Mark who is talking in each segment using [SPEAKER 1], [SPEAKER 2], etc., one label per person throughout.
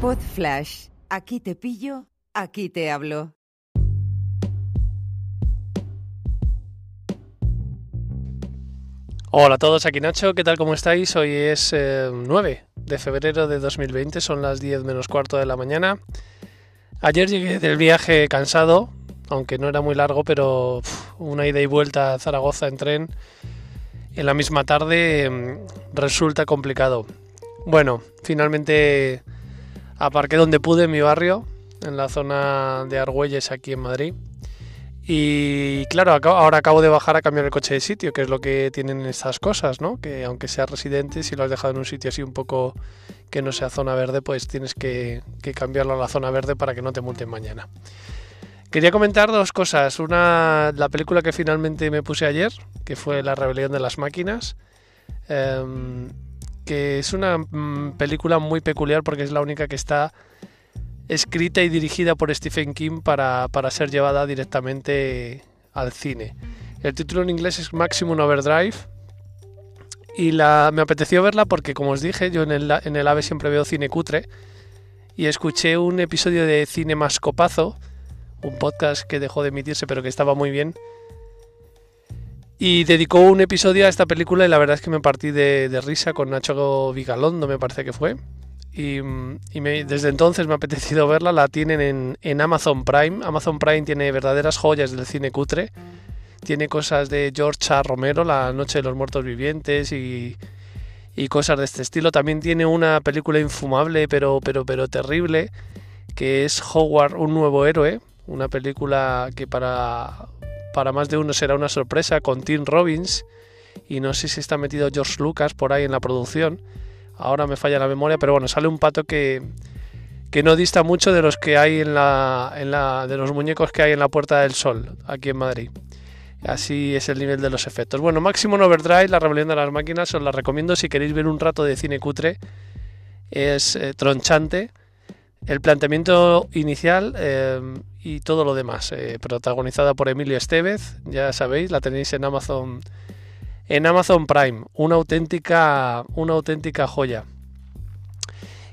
[SPEAKER 1] Pod Flash. Aquí te pillo, aquí te hablo.
[SPEAKER 2] Hola a todos, aquí Nacho, ¿qué tal? ¿Cómo estáis? Hoy es 9 de febrero de 2020, son las 10 menos cuarto de la mañana. Ayer llegué del viaje cansado, aunque no era muy largo, pero una ida y vuelta a Zaragoza en tren en la misma tarde mm, resulta complicado. Bueno, finalmente aparqué donde pude en mi barrio, en la zona de Argüelles aquí en Madrid. Y claro, ahora acabo de bajar a cambiar el coche de sitio, que es lo que tienen estas cosas, ¿no? Que aunque seas residente, si lo has dejado en un sitio así un poco que no sea zona verde, pues tienes que, cambiarlo a la zona verde para que no te multen mañana. Quería comentar dos cosas. Una, la película que finalmente me puse ayer, que fue La rebelión de las máquinas. Em, que es una mm, película muy peculiar porque es la única que está escrita y dirigida por Stephen King para, ser llevada directamente al cine. El título en inglés es Maximum Overdrive y me apeteció verla porque, como os dije, yo en el, en el AVE siempre veo cine cutre y escuché un episodio de Cine Mascopazo un podcast que dejó de emitirse pero que estaba muy bien. Y dedicó un episodio a esta película y la verdad es que me partí de, risa con Nacho Vigalondo, me parece que fue. Y, desde entonces me ha apetecido verla, la tienen en, en, Amazon Prime. Amazon Prime tiene verdaderas joyas del cine cutre. Tiene cosas de George A. Romero, La Noche de los Muertos Vivientes y, y cosas de este estilo. También tiene una película infumable pero, pero, pero terrible que es Howard, un nuevo héroe, una película que para, para más de uno será una sorpresa con Tim Robbins y no sé si está metido George Lucas por ahí en la producción. Ahora me falla la memoria, pero bueno, sale un pato que, que no dista mucho de los que hay en la, en la de los muñecos que hay en la Puerta del Sol aquí en Madrid. Así es el nivel de los efectos. Bueno, Maximum Overdrive, la rebelión de las máquinas, os la recomiendo si queréis ver un rato de cine cutre. Es eh, tronchante el planteamiento inicial eh, y todo lo demás, eh, protagonizada por Emilio Estevez, ya sabéis, la tenéis en Amazon en Amazon Prime, una auténtica una auténtica joya.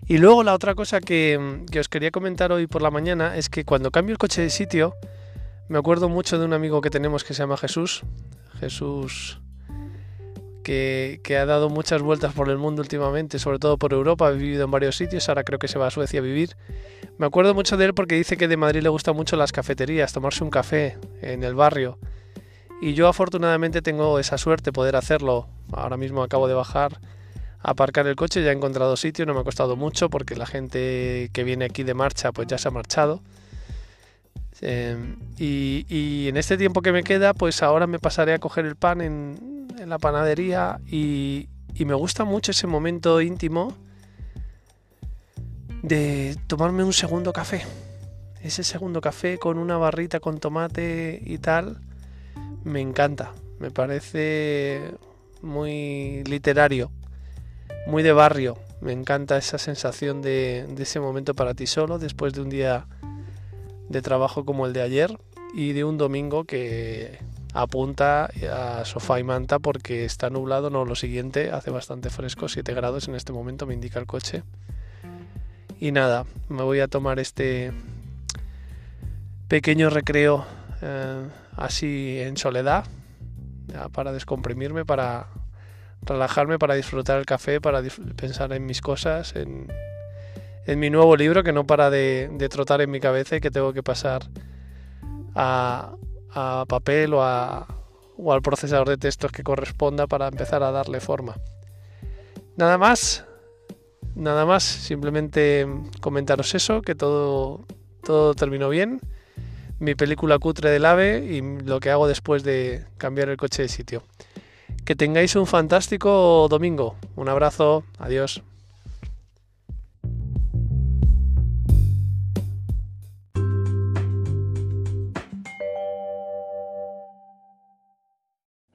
[SPEAKER 2] Y luego la otra cosa que, que os quería comentar hoy por la mañana es que cuando cambio el coche de sitio, me acuerdo mucho de un amigo que tenemos que se llama Jesús, Jesús que, ha dado muchas vueltas por el mundo últimamente, sobre todo por Europa, ha vivido en varios sitios, ahora creo que se va a Suecia a vivir. Me acuerdo mucho de él porque dice que de Madrid le gustan mucho las cafeterías, tomarse un café en el barrio. Y yo afortunadamente tengo esa suerte poder hacerlo. Ahora mismo acabo de bajar a aparcar el coche, ya he encontrado sitio, no me ha costado mucho porque la gente que viene aquí de marcha pues ya se ha marchado. Em, y, en este tiempo que me queda, pues ahora me pasaré a coger el pan en, en la panadería y, me gusta mucho ese momento íntimo de tomarme un segundo café. Ese segundo café con una barrita con tomate y tal, me encanta. Me parece muy literario, muy de barrio. Me encanta esa sensación de, de ese momento para ti solo después de un día de trabajo como el de ayer y de un domingo que apunta a sofá y manta porque está nublado, no lo siguiente, hace bastante fresco, 7 grados en este momento me indica el coche. Y nada, me voy a tomar este pequeño recreo eh, así en soledad para descomprimirme, para relajarme, para disfrutar el café, para pensar en mis cosas, en, mi nuevo libro que no para de, de trotar en mi cabeza y que tengo que pasar a, a papel o, o al procesador de textos que corresponda para empezar a darle forma. Nada más, nada más, simplemente comentaros eso, que todo, todo terminó bien, mi película cutre del ave y lo que hago después de cambiar el coche de sitio. Que tengáis un fantástico domingo. Un abrazo, adiós.